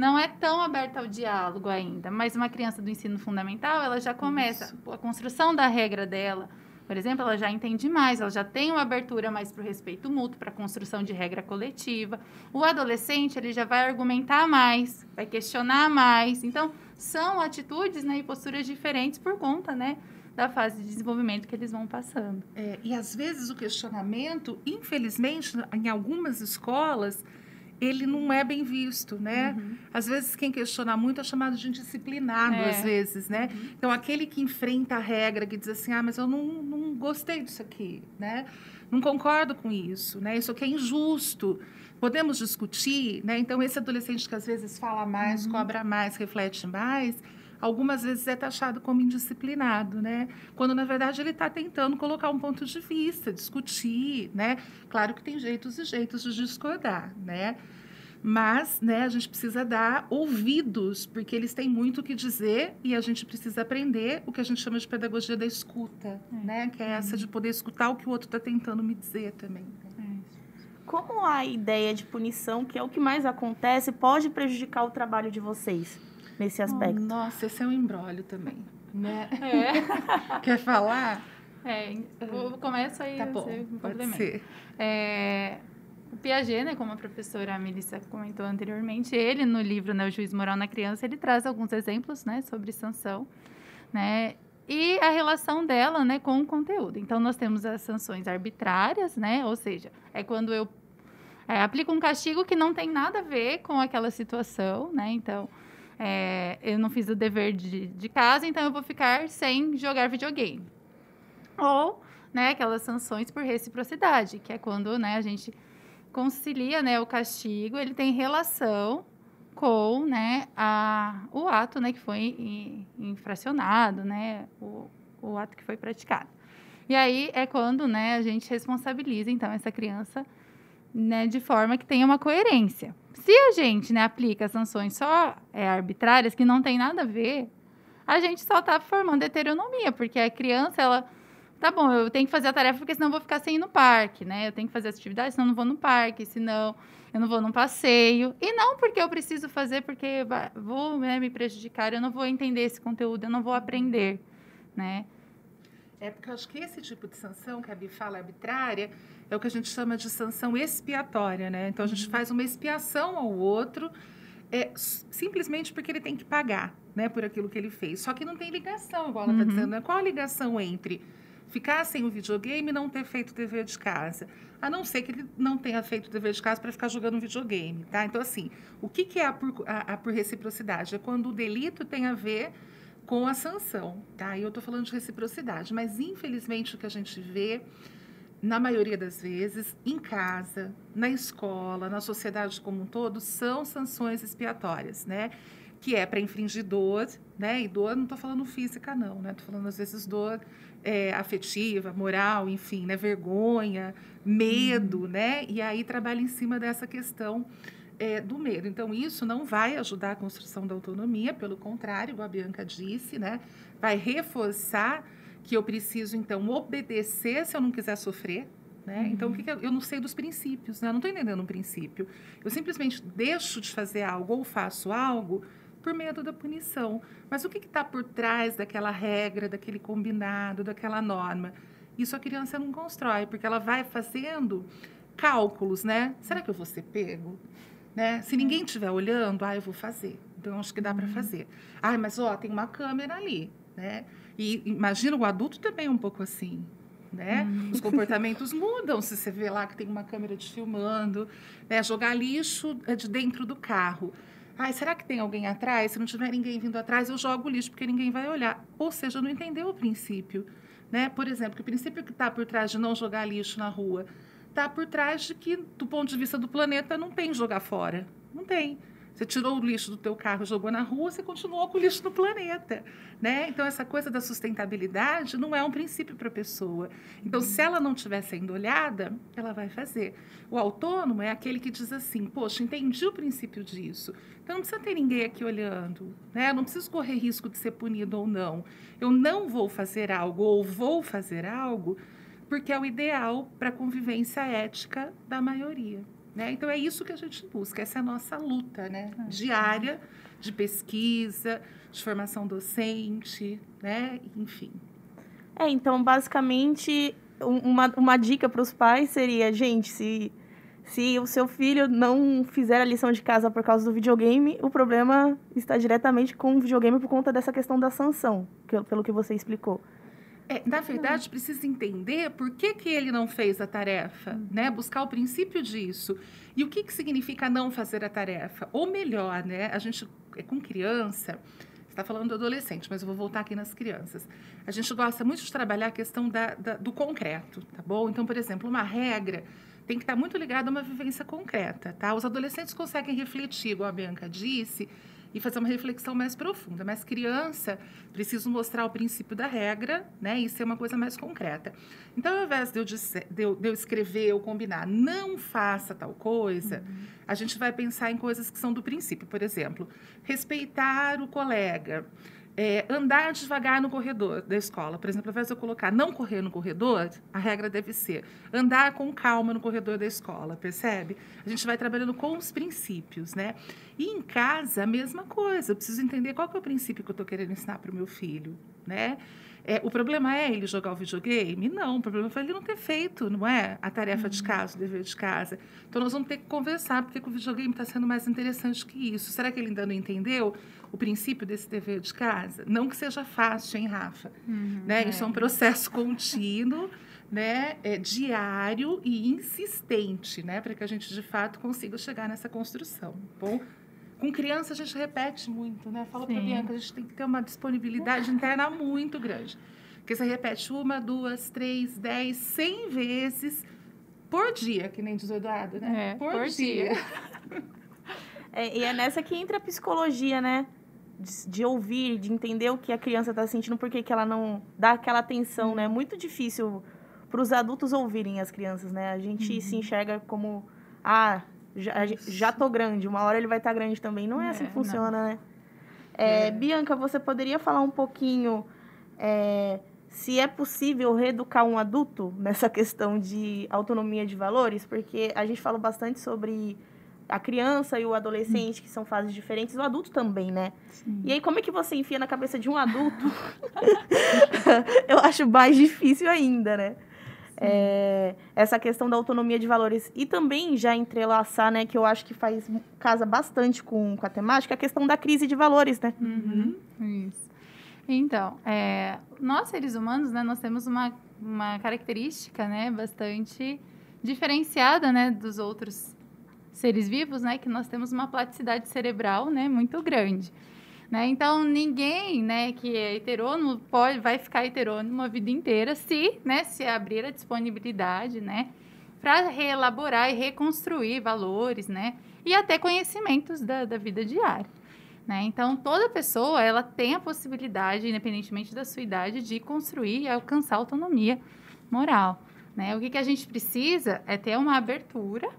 não é tão aberta ao diálogo ainda, mas uma criança do ensino fundamental, ela já começa Isso. a construção da regra dela, por exemplo, ela já entende mais, ela já tem uma abertura mais para o respeito mútuo, para a construção de regra coletiva. O adolescente, ele já vai argumentar mais, vai questionar mais. Então, são atitudes né, e posturas diferentes por conta, né? da fase de desenvolvimento que eles vão passando. É, e às vezes o questionamento, infelizmente, em algumas escolas, ele não é bem visto, né? Uhum. Às vezes quem questiona muito é chamado de indisciplinado, é. às vezes, né? Uhum. Então aquele que enfrenta a regra, que diz assim, ah, mas eu não, não gostei disso aqui, né? Não concordo com isso, né? Isso aqui é injusto. Podemos discutir, né? Então esse adolescente que às vezes fala mais, uhum. cobra mais, reflete mais, algumas vezes é taxado como indisciplinado, né? Quando na verdade ele está tentando colocar um ponto de vista, discutir, né? Claro que tem jeitos e jeitos de discordar, né? Mas, né, a gente precisa dar ouvidos, porque eles têm muito o que dizer e a gente precisa aprender o que a gente chama de pedagogia da escuta, é. né? Que é essa de poder escutar o que o outro está tentando me dizer também. Né? É. Como a ideia de punição, que é o que mais acontece, pode prejudicar o trabalho de vocês nesse aspecto? Oh, nossa, esse é um embrólio também, né? É. Quer falar? É, eu começo aí tá bom, pode ser. É, o Piaget, né, como a professora Melissa comentou anteriormente, ele no livro né, O Juiz Moral na Criança, ele traz alguns exemplos né, sobre sanção, né, e a relação dela né, com o conteúdo. Então, nós temos as sanções arbitrárias, né, ou seja, é quando eu é, aplico um castigo que não tem nada a ver com aquela situação, né, então... É, eu não fiz o dever de, de casa, então eu vou ficar sem jogar videogame. Ou, né, aquelas sanções por reciprocidade, que é quando, né, a gente concilia, né, o castigo, ele tem relação com, né, a, o ato, né, que foi infracionado, né, o, o ato que foi praticado. E aí é quando, né, a gente responsabiliza, então, essa criança, né, de forma que tenha uma coerência. Se a gente, né, aplica sanções só é, arbitrárias, que não tem nada a ver, a gente só está formando heteronomia, porque a criança, ela tá bom, eu tenho que fazer a tarefa porque senão eu vou ficar sem ir no parque, né? Eu tenho que fazer as atividades, senão eu não vou no parque, senão eu não vou num passeio. E não porque eu preciso fazer, porque vou né, me prejudicar, eu não vou entender esse conteúdo, eu não vou aprender, né? É porque eu acho que esse tipo de sanção que a Bi fala arbitrária é o que a gente chama de sanção expiatória, né? Então a gente uhum. faz uma expiação ao outro é, simplesmente porque ele tem que pagar, né, por aquilo que ele fez. Só que não tem ligação, igual ela está uhum. dizendo. Né? Qual a ligação entre ficar sem o videogame e não ter feito o dever de casa. A não ser que ele não tenha feito o dever de casa para ficar jogando um videogame, tá? Então, assim, o que, que é a por, a, a por reciprocidade? É quando o delito tem a ver com a sanção, tá? E eu estou falando de reciprocidade, mas infelizmente o que a gente vê, na maioria das vezes, em casa, na escola, na sociedade como um todo, são sanções expiatórias, né? Que é para infringir dor, né? E dor, não estou falando física, não, né? Estou falando, às vezes, dor é, afetiva, moral, enfim, né? vergonha, medo, uhum. né? E aí trabalha em cima dessa questão é, do medo. Então, isso não vai ajudar a construção da autonomia, pelo contrário, a Bianca disse, né? Vai reforçar que eu preciso, então, obedecer se eu não quiser sofrer, né? Uhum. Então, o que, que eu, eu, não sei dos princípios, né? Eu não estou entendendo um princípio. Eu simplesmente deixo de fazer algo ou faço algo por medo da punição. Mas o que está por trás daquela regra, daquele combinado, daquela norma? Isso a criança não constrói, porque ela vai fazendo cálculos, né? Será que eu vou ser pego? Né? Se ninguém estiver olhando, ah, eu vou fazer. Então, acho que dá para uhum. fazer. Ah, mas ó, tem uma câmera ali, né? E imagina o adulto também um pouco assim, né? Uhum. Os comportamentos mudam se você vê lá que tem uma câmera te filmando, né? Jogar lixo é de dentro do carro. Ai, será que tem alguém atrás? Se não tiver ninguém vindo atrás, eu jogo o lixo porque ninguém vai olhar. Ou seja, não entendeu o princípio. Né? Por exemplo, que o princípio que está por trás de não jogar lixo na rua está por trás de que, do ponto de vista do planeta, não tem jogar fora. Não tem. Você tirou o lixo do teu carro, jogou na rua, você continuou com o lixo no planeta, né? Então essa coisa da sustentabilidade não é um princípio para a pessoa. Então se ela não estiver sendo olhada, ela vai fazer. O autônomo é aquele que diz assim: "Poxa, entendi o princípio disso. Então não precisa ter ninguém aqui olhando, né? Eu não preciso correr risco de ser punido ou não. Eu não vou fazer algo ou vou fazer algo porque é o ideal para a convivência ética da maioria. Né? Então é isso que a gente busca, essa é a nossa luta né? Diária de pesquisa, de formação docente, né? enfim. É, então, basicamente, uma, uma dica para os pais seria, gente, se, se o seu filho não fizer a lição de casa por causa do videogame, o problema está diretamente com o videogame por conta dessa questão da sanção, que, pelo que você explicou. É, na verdade, precisa entender por que, que ele não fez a tarefa, né? Buscar o princípio disso. E o que, que significa não fazer a tarefa? Ou melhor, né? A gente, é com criança, está falando do adolescente, mas eu vou voltar aqui nas crianças. A gente gosta muito de trabalhar a questão da, da, do concreto, tá bom? Então, por exemplo, uma regra tem que estar muito ligada a uma vivência concreta, tá? Os adolescentes conseguem refletir, igual a Bianca disse, e fazer uma reflexão mais profunda. Mas criança, preciso mostrar o princípio da regra, né? E ser uma coisa mais concreta. Então, ao invés de eu, de eu, de eu escrever ou combinar, não faça tal coisa, uhum. a gente vai pensar em coisas que são do princípio. Por exemplo, respeitar o colega. É, andar devagar no corredor da escola. Por exemplo, ao invés de eu colocar não correr no corredor, a regra deve ser andar com calma no corredor da escola, percebe? A gente vai trabalhando com os princípios, né? E em casa, a mesma coisa. Eu preciso entender qual é o princípio que eu estou querendo ensinar para o meu filho, né? É, o problema é ele jogar o videogame? Não, o problema foi ele não ter feito, não é? A tarefa uhum. de casa, o dever de casa. Então, nós vamos ter que conversar, porque o videogame está sendo mais interessante que isso. Será que ele ainda não entendeu o princípio desse dever de casa? Não que seja fácil, hein, Rafa? Uhum, né? É. Isso é um processo contínuo, né? É, diário e insistente, né? Para que a gente, de fato, consiga chegar nessa construção. Tá bom, com criança a gente repete muito, né? Fala para Bianca, a gente tem que ter uma disponibilidade interna muito grande. Porque você repete uma, duas, três, dez, cem vezes por dia, que nem diz o Eduardo, né? É, por, por, dia. dia. é, e é nessa que entra a psicologia, né? De, de ouvir, de entender o que a criança está sentindo, por que ela não dá aquela atenção, né? É muito difícil para os adultos ouvirem as crianças, né? A gente uhum. se enxerga como, ah, já, já tô grande, uma hora ele vai estar tá grande também. Não é, é assim que funciona, não. né? É, é. Bianca, você poderia falar um pouquinho é, se é possível reeducar um adulto nessa questão de autonomia de valores? Porque a gente fala bastante sobre a criança e o adolescente, hum. que são fases diferentes, o adulto também, né? Sim. E aí, como é que você enfia na cabeça de um adulto? Eu acho mais difícil ainda, né? é, essa questão da autonomia de valores. E também já entrelaçar, né, que eu acho que faz casa bastante com, com a temática, a questão da crise de valores, né? Uhum. Isso. Então, é, nós seres humanos, né, nós temos uma, uma característica, né, bastante diferenciada, né, dos outros seres vivos, né, que nós temos uma plasticidade cerebral, né, muito grande. Né? Então, ninguém né, que é heterônimo pode, vai ficar heterônimo a vida inteira se, né, se abrir a disponibilidade né, para reelaborar e reconstruir valores né, e até conhecimentos da, da vida diária. Né? Então, toda pessoa ela tem a possibilidade, independentemente da sua idade, de construir e alcançar autonomia moral. Né? O que, que a gente precisa é ter uma abertura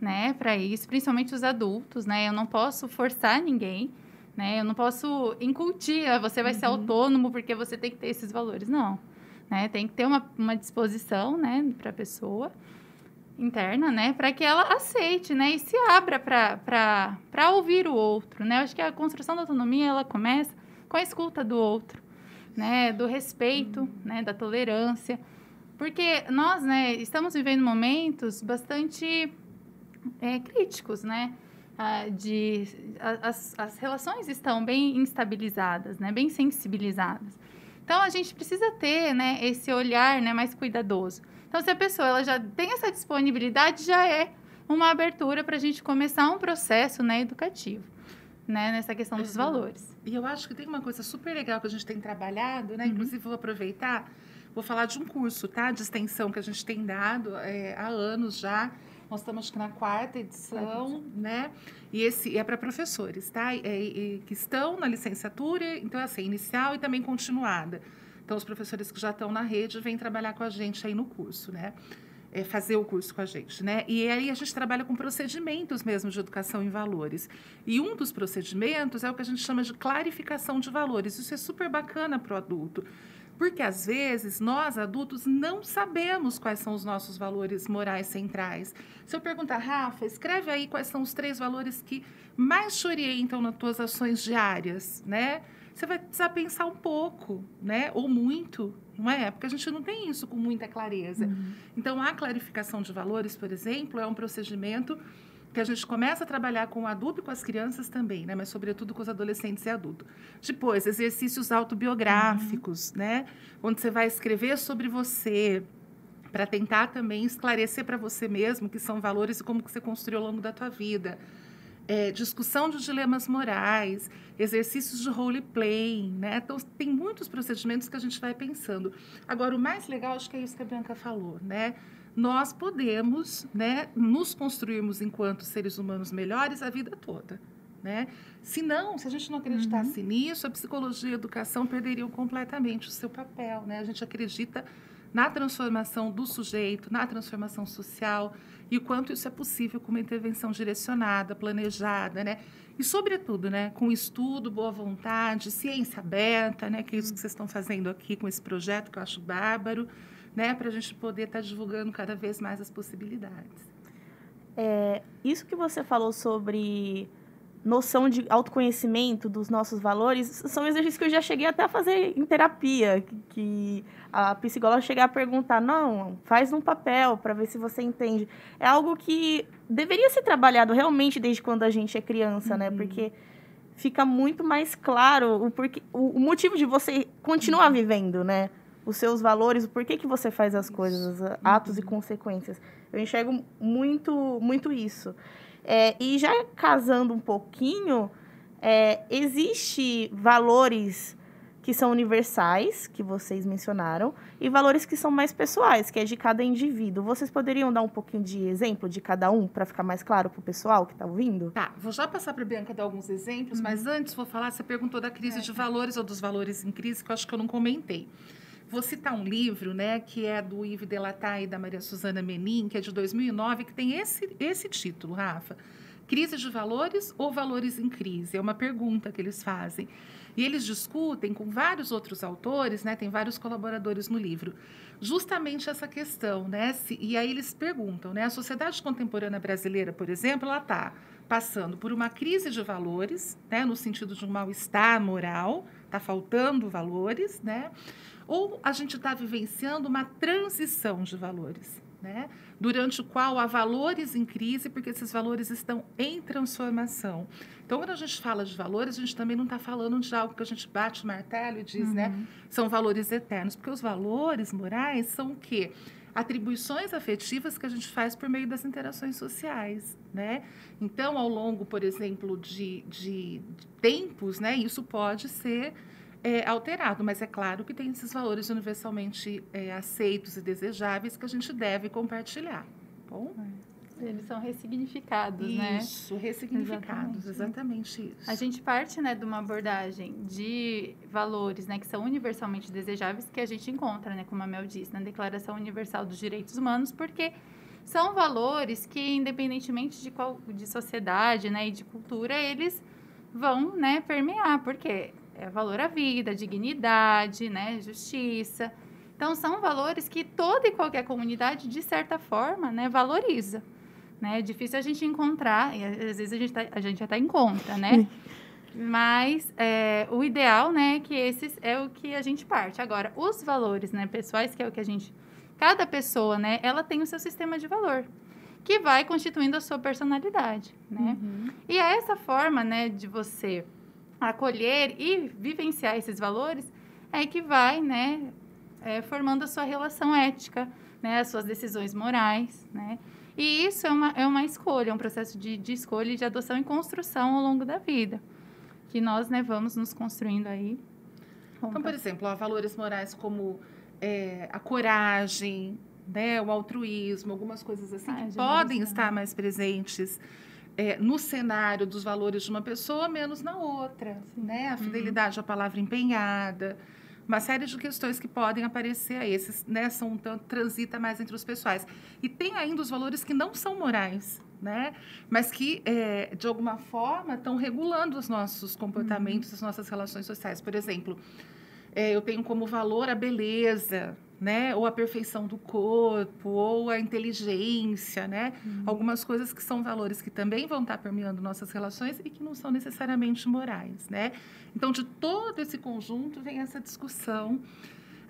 né, para isso, principalmente os adultos. Né? Eu não posso forçar ninguém né? Eu não posso incutir, ah, você vai uhum. ser autônomo porque você tem que ter esses valores. Não. Né? Tem que ter uma, uma disposição né, para a pessoa interna, né, para que ela aceite, né, e se abra para ouvir o outro, né? Eu acho que a construção da autonomia ela começa com a escuta do outro, né, do respeito, uhum. né, da tolerância, porque nós, né, estamos vivendo momentos bastante é, críticos, né? de as, as relações estão bem instabilizadas, né, bem sensibilizadas. Então a gente precisa ter, né, esse olhar, né, mais cuidadoso. Então se a pessoa ela já tem essa disponibilidade, já é uma abertura para a gente começar um processo, né, educativo, né, nessa questão dos valores. E eu acho que tem uma coisa super legal que a gente tem trabalhado, né, uhum. inclusive vou aproveitar, vou falar de um curso, tá, de extensão que a gente tem dado é, há anos já nós estamos na quarta edição, né? E esse é para professores, tá? É, é, que estão na licenciatura, então é assim, inicial e também continuada. Então, os professores que já estão na rede vêm trabalhar com a gente aí no curso, né? É, fazer o curso com a gente, né? E aí a gente trabalha com procedimentos mesmo de educação em valores. E um dos procedimentos é o que a gente chama de clarificação de valores. Isso é super bacana para o adulto. Porque às vezes nós adultos não sabemos quais são os nossos valores morais centrais. Se eu perguntar, Rafa, escreve aí quais são os três valores que mais te orientam nas tuas ações diárias, né? Você vai precisar pensar um pouco, né? Ou muito, não é? Porque a gente não tem isso com muita clareza. Uhum. Então, a clarificação de valores, por exemplo, é um procedimento que a gente começa a trabalhar com o adulto e com as crianças também, né? Mas sobretudo com os adolescentes e adultos. Depois, exercícios autobiográficos, uhum. né? Onde você vai escrever sobre você para tentar também esclarecer para você mesmo que são valores e como que você construiu ao longo da tua vida. É, discussão de dilemas morais, exercícios de role playing, né? Então tem muitos procedimentos que a gente vai pensando. Agora o mais legal acho que é isso que a Bianca falou, né? Nós podemos né, nos construirmos enquanto seres humanos melhores a vida toda. né? Se não, se a gente não acreditasse uhum. nisso, a psicologia e a educação perderiam completamente o seu papel, né? A gente acredita na transformação do sujeito, na transformação social e o quanto isso é possível com uma intervenção direcionada, planejada, né? E, sobretudo, né, com estudo, boa vontade, ciência aberta, né, que é isso que vocês estão fazendo aqui com esse projeto, que eu acho bárbaro, né, para a gente poder estar tá divulgando cada vez mais as possibilidades. É, isso que você falou sobre noção de autoconhecimento dos nossos valores são exercícios que eu já cheguei até a fazer em terapia, que, a psicóloga chegar a perguntar, não, faz um papel para ver se você entende. É algo que deveria ser trabalhado realmente desde quando a gente é criança, né? uhum. né? Porque fica muito mais claro o, porquê, o, o motivo de você continuar vivendo, né? Os seus valores, o porquê que você faz as coisas, atos uhum. e consequências. Eu enxergo muito, muito isso. É, e já casando um pouquinho, é, existe valores que são universais, que vocês mencionaram, e valores que são mais pessoais, que é de cada indivíduo. Vocês poderiam dar um pouquinho de exemplo de cada um, para ficar mais claro para o pessoal que está ouvindo? Tá, vou já passar para a Bianca dar alguns exemplos, uhum. mas antes vou falar, você perguntou da crise é. de valores ou dos valores em crise, que eu acho que eu não comentei. Vou citar um livro, né, que é do Yves Delatay e da Maria Suzana Menin, que é de 2009, que tem esse, esse título, Rafa. Crise de valores ou valores em crise? É uma pergunta que eles fazem. E eles discutem com vários outros autores, né, tem vários colaboradores no livro, justamente essa questão, né? Se, e aí eles perguntam, né? A sociedade contemporânea brasileira, por exemplo, ela está passando por uma crise de valores, né, no sentido de um mal-estar moral, está faltando valores, né? ou a gente está vivenciando uma transição de valores, né? durante o qual há valores em crise, porque esses valores estão em transformação. Então, quando a gente fala de valores, a gente também não está falando de algo que a gente bate o martelo e diz, né, uhum. né? São valores eternos, porque os valores morais são o quê? Atribuições afetivas que a gente faz por meio das interações sociais, né? Então, ao longo, por exemplo, de, de, tempos, né, isso pode ser é, alterado, mas é claro que tem esses valores universalmente é, aceitos e desejáveis que a gente deve compartilhar. Bom? Eles são ressignificados, isso, né? Isso, ressignificados, exatamente. exatamente. isso. A gente parte, né, de uma abordagem de valores, né, que são universalmente desejáveis, que a gente encontra, né, como a Mel disse, na Declaração Universal dos Direitos Humanos, porque são valores que, independentemente de qual de sociedade, né, e de cultura, eles vão, né, permear, porque é valor à vida, dignidade, né, justiça. Então, são valores que toda e qualquer comunidade, de certa forma, né, valoriza. Né? É difícil a gente encontrar, e às vezes a gente, tá, a gente até encontra, né? Mas é, o ideal, né, é que esses é o que a gente parte. Agora, os valores, né, pessoais, que é o que a gente... Cada pessoa, né, ela tem o seu sistema de valor, que vai constituindo a sua personalidade, né? Uhum. E é essa forma, né, de você acolher e vivenciar esses valores é que vai, né, é, formando a sua relação ética, né, as suas decisões morais, né. E isso é uma, é uma escolha, é um processo de, de escolha e de adoção e construção ao longo da vida, que nós, né, vamos nos construindo aí. Então, por exemplo, valores morais como é, a coragem, né, o altruísmo, algumas coisas assim ah, que podem estar mais presentes é, no cenário dos valores de uma pessoa, menos na outra. Né? A uhum. fidelidade à palavra empenhada, uma série de questões que podem aparecer a esses, né? São tanto transita mais entre os pessoais. E tem ainda os valores que não são morais, né? Mas que, é, de alguma forma, estão regulando os nossos comportamentos, uhum. as nossas relações sociais. Por exemplo, é, eu tenho como valor a beleza, né? Ou a perfeição do corpo, ou a inteligência, né? Uhum. Algumas coisas que são valores que também vão estar permeando nossas relações e que não são necessariamente morais, né? Então, de todo esse conjunto vem essa discussão.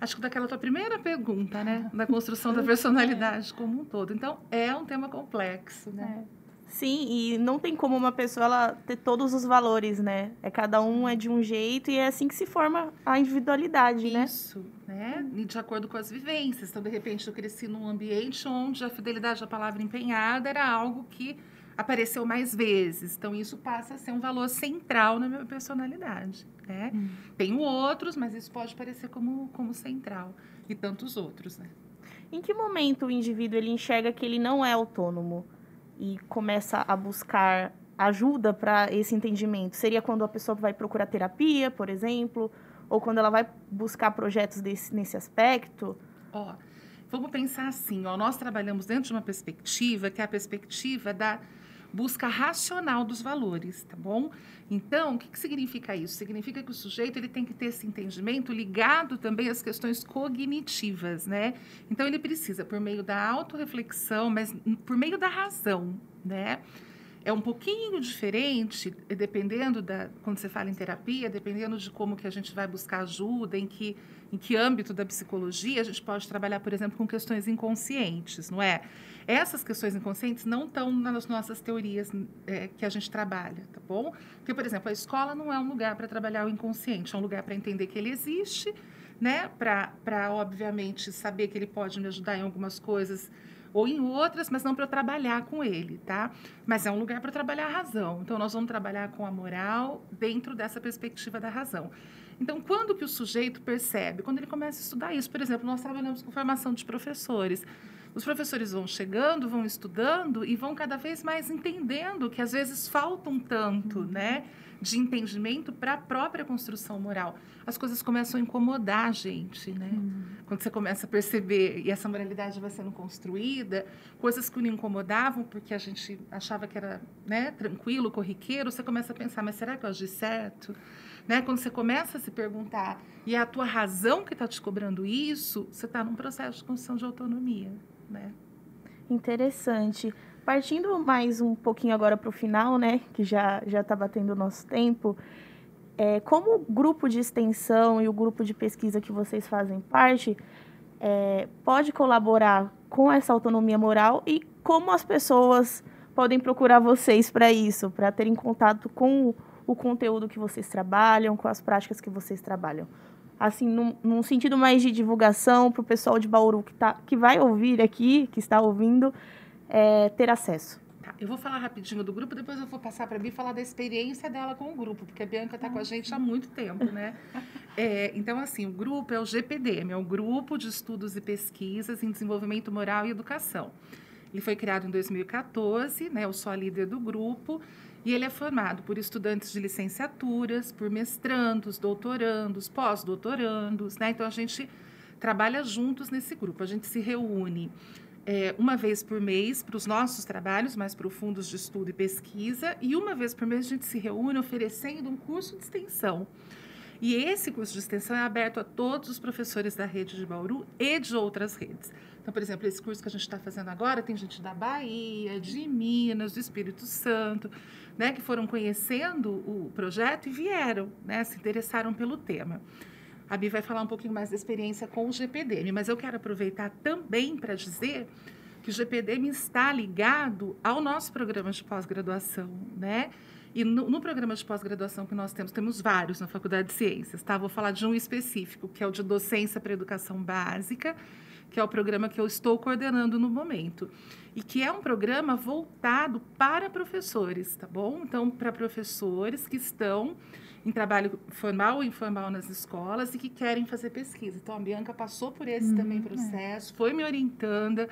Acho que daquela tua primeira pergunta, né? Da construção da personalidade como um todo. Então, é um tema complexo, né? É. Sim, e não tem como uma pessoa ela ter todos os valores, né? É cada um é de um jeito e é assim que se forma a individualidade, Isso, né? Isso, né? E de acordo com as vivências. Então, de repente, eu cresci num ambiente onde a fidelidade à palavra empenhada era algo que apareceu mais vezes. Então, isso passa a ser um valor central na minha personalidade, né? Hum. Tenho outros, mas isso pode parecer como, como central. E tantos outros, né? Em que momento o indivíduo ele enxerga que ele não é autônomo? E começa a buscar ajuda para esse entendimento? Seria quando a pessoa vai procurar terapia, por exemplo, ou quando ela vai buscar projetos desse, nesse aspecto? Ó, vamos pensar assim, ó, nós trabalhamos dentro de uma perspectiva que é a perspectiva da busca racional dos valores, tá bom? Então, o que, que, significa isso? Significa que o sujeito ele tem que ter esse entendimento ligado também às questões cognitivas, né? Então, ele precisa, por meio da autorreflexão, mas por meio da razão, né? É um pouquinho diferente, dependendo da quando você fala em terapia, dependendo de como que a gente vai buscar ajuda, em que em que âmbito da psicologia a gente pode trabalhar, por exemplo, com questões inconscientes, não é? Essas questões inconscientes não estão nas nossas teorias é, que a gente trabalha, tá bom? Porque, por exemplo, a escola não é um lugar para trabalhar o inconsciente, é um lugar para entender que ele existe, né? Para, obviamente, saber que ele pode me ajudar em algumas coisas ou em outras, mas não para trabalhar com ele, tá? Mas é um lugar para trabalhar a razão. Então, nós vamos trabalhar com a moral dentro dessa perspectiva da razão. Então, quando que o sujeito percebe? Quando ele começa a estudar isso. Por exemplo, nós trabalhamos com formação de professores. Os professores vão chegando, vão estudando e vão cada vez mais entendendo que às vezes falta um tanto, né? De entendimento para a própria construção moral. As coisas começam a incomodar a gente, né? Uhum. Quando você começa a perceber, e essa moralidade vai sendo construída, coisas que não incomodavam, porque a gente achava que era né, tranquilo, corriqueiro, você começa a pensar, mas será que eu agi certo? Né? Quando você começa a se perguntar, e é a tua razão que está te cobrando isso, você está num processo de construção de autonomia, né? Interessante. Partindo mais um pouquinho agora para o final, né, que já já está batendo o nosso tempo, é, como o grupo de extensão e o grupo de pesquisa que vocês fazem parte é, pode colaborar com essa autonomia moral e como as pessoas podem procurar vocês para isso, para terem contato com o, o, conteúdo que vocês trabalham, com as práticas que vocês trabalham. Assim, num, num sentido mais de divulgação para o pessoal de Bauru que, tá, que vai ouvir aqui, que está ouvindo, é, ter acesso. Tá, eu vou falar rapidinho do grupo, depois eu vou passar para Bia falar da experiência dela com o grupo, porque a Bianca está com a gente há muito tempo, né? É, então, assim, o grupo é o GPDM, é o Grupo de Estudos e Pesquisas em Desenvolvimento Moral e Educação. Ele foi criado em 2014, né? Eu sou a líder do grupo. E ele é formado por estudantes de licenciaturas, por mestrandos, doutorandos, pós-doutorandos, né? Então a gente trabalha juntos nesse grupo. A gente se reúne é, uma vez por mês para os nossos trabalhos mais profundos de estudo e pesquisa, e uma vez por mês a gente se reúne oferecendo um curso de extensão. E esse curso de extensão é aberto a todos os professores da rede de Bauru e de outras redes. Então, por exemplo, esse curso que a gente está fazendo agora tem gente da Bahia, de Minas, do Espírito Santo, né, que foram conhecendo o projeto e vieram, né, se interessaram pelo tema. A Bi vai falar um pouquinho mais da experiência com o GPDM, mas eu quero aproveitar também para dizer que o GPDM está ligado ao nosso programa de pós-graduação, né? E no, no, programa de pós-graduação que nós temos, temos vários na Faculdade de Ciências, tá? Vou falar de um específico, que é o de Docência para Educação Básica, que é o programa que eu estou coordenando no momento. E que é um programa voltado para professores, tá bom? Então, para professores que estão em trabalho formal ou informal nas escolas e que querem fazer pesquisa. Então, a Bianca passou por esse hum, também é. processo, é. foi me orientando,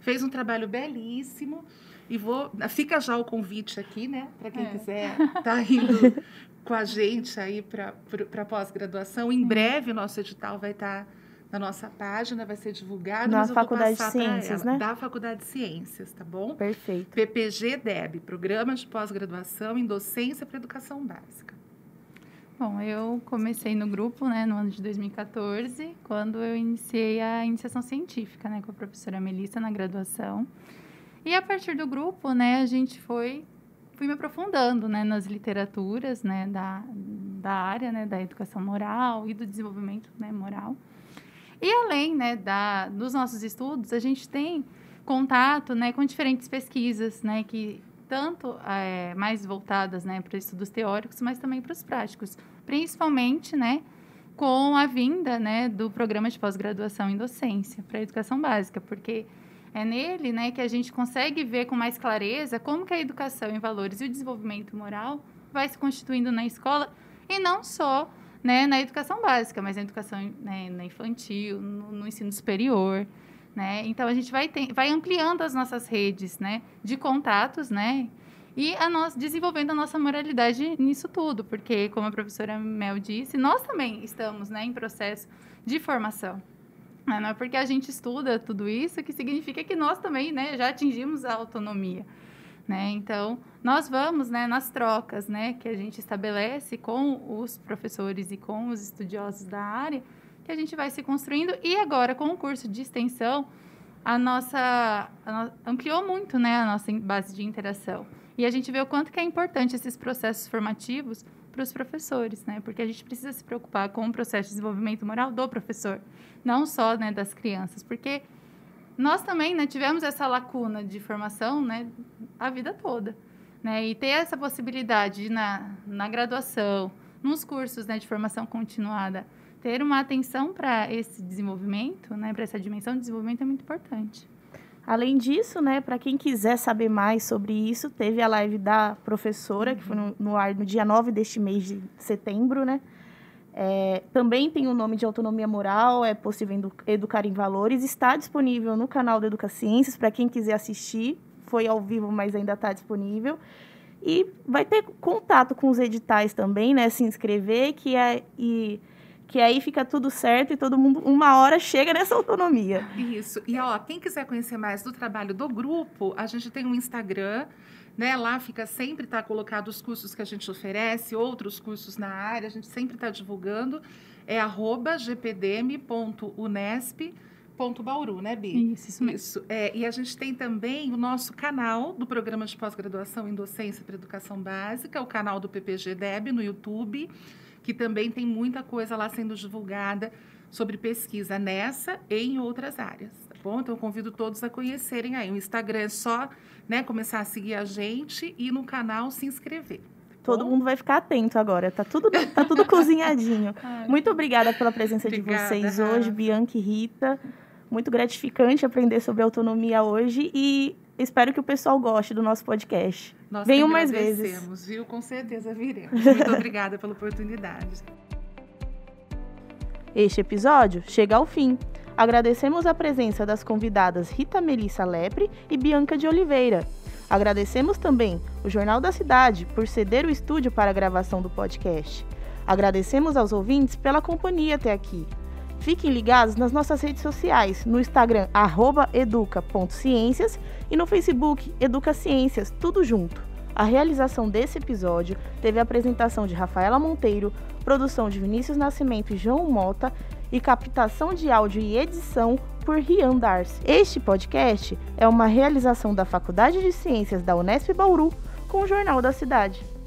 fez um trabalho belíssimo. E vou. Fica já o convite aqui, né? Para quem é. quiser estar tá indo com a gente aí para pós-graduação. Em breve, o nosso edital vai estar. Tá na nossa página, vai ser divulgado. Na Faculdade de Ciências, né? Da Faculdade de Ciências, tá bom? Perfeito. PPG-DEB, Programa de Pós-Graduação em Docência para Educação Básica. Bom, eu comecei no grupo, né, no ano de 2014, quando eu iniciei a iniciação científica, né, com a professora Melissa na graduação. E a partir do grupo, né, a gente foi fui me aprofundando, né, nas literaturas, né, da, da área, né, da educação moral e do desenvolvimento, né, moral. E além, né, da dos nossos estudos, a gente tem contato, né, com diferentes pesquisas, né, que tanto é, mais voltadas né, para estudos teóricos, mas também para os práticos, principalmente né, com a vinda né, do programa de pós-graduação em docência para a educação básica, porque é nele né, que a gente consegue ver com mais clareza como que a educação em valores e o desenvolvimento moral vai se constituindo na escola e não só né, na educação básica, mas na educação né, na infantil, no, no ensino superior. Né? Então a gente vai, ter, vai ampliando as nossas redes, né, de contatos, né, e a nós desenvolvendo a nossa moralidade nisso tudo, porque como a professora Mel disse, nós também estamos, né, em processo de formação. Né? Não é porque a gente estuda tudo isso que significa que nós também, né, já atingimos a autonomia. Né? Então, nós vamos né, nas trocas né, que a gente estabelece com os professores e com os estudiosos da área, que a gente vai se construindo. E agora, com o curso de extensão, a nossa a no, ampliou muito né, a nossa base de interação. E a gente vê o quanto que é importante esses processos formativos para os professores, né? Porque a gente precisa se preocupar com o processo de desenvolvimento moral do professor, não só né, das crianças, porque nós também né, tivemos essa lacuna de formação né, a vida toda. Né? E ter essa possibilidade de, na, na graduação, nos cursos né, de formação continuada, ter uma atenção para esse desenvolvimento, né, para essa dimensão de desenvolvimento é muito importante. Além disso, né, para quem quiser saber mais sobre isso, teve a live da professora, que foi no, no, ar no dia 9 deste mês de setembro, né? É, também tem o nome de autonomia moral, é possível edu educar em valores, está disponível no canal do Ciências para quem quiser assistir. Foi ao vivo, mas ainda está disponível. E vai ter contato com os editais também, né? Se inscrever, que é, e, que aí fica tudo certo e todo mundo, uma hora, chega nessa autonomia. Isso. E ó, quem quiser conhecer mais do trabalho do grupo, a gente tem um Instagram né? Lá fica sempre tá colocado os cursos que a gente oferece, outros cursos na área, a gente sempre está divulgando. É arroba gpdm.unesp.bauru, né, Bi? Isso, isso. isso. É, e a gente tem também o nosso canal do programa de pós-graduação em docência para educação básica, o canal do PPG-DEB no YouTube, que também tem muita coisa lá sendo divulgada sobre pesquisa nessa e em outras áreas, tá bom? Então, eu convido todos a conhecerem aí. O Instagram é só né, começar a seguir a gente e no canal se inscrever. Todo mundo vai ficar atento agora. Tá tudo, tá tudo cozinhadinho. Ai, Muito obrigada pela presença obrigada, de vocês hoje, Bianca e Rita. Muito gratificante aprender sobre autonomia hoje e espero que o pessoal goste do nosso podcast. Nós Venham mais vezes. viu? Com certeza viremos. Muito obrigada pela oportunidade. Este episódio chega ao fim. Agradecemos a presença das convidadas Rita Melissa Lepre e Bianca de Oliveira. Agradecemos também o Jornal da Cidade por ceder o estúdio para a gravação do podcast. Agradecemos aos ouvintes pela companhia até aqui. Fiquem ligados nas nossas redes sociais, no Instagram educa.ciências e no Facebook Educa Ciências, tudo junto. A realização desse episódio teve a apresentação de Rafaela Monteiro, produção de Vinícius Nascimento e João Mota e captação de áudio e edição por Rian Darcy. Este podcast é uma realização da Faculdade de Ciências da Unesp Bauru com o Jornal da Cidade.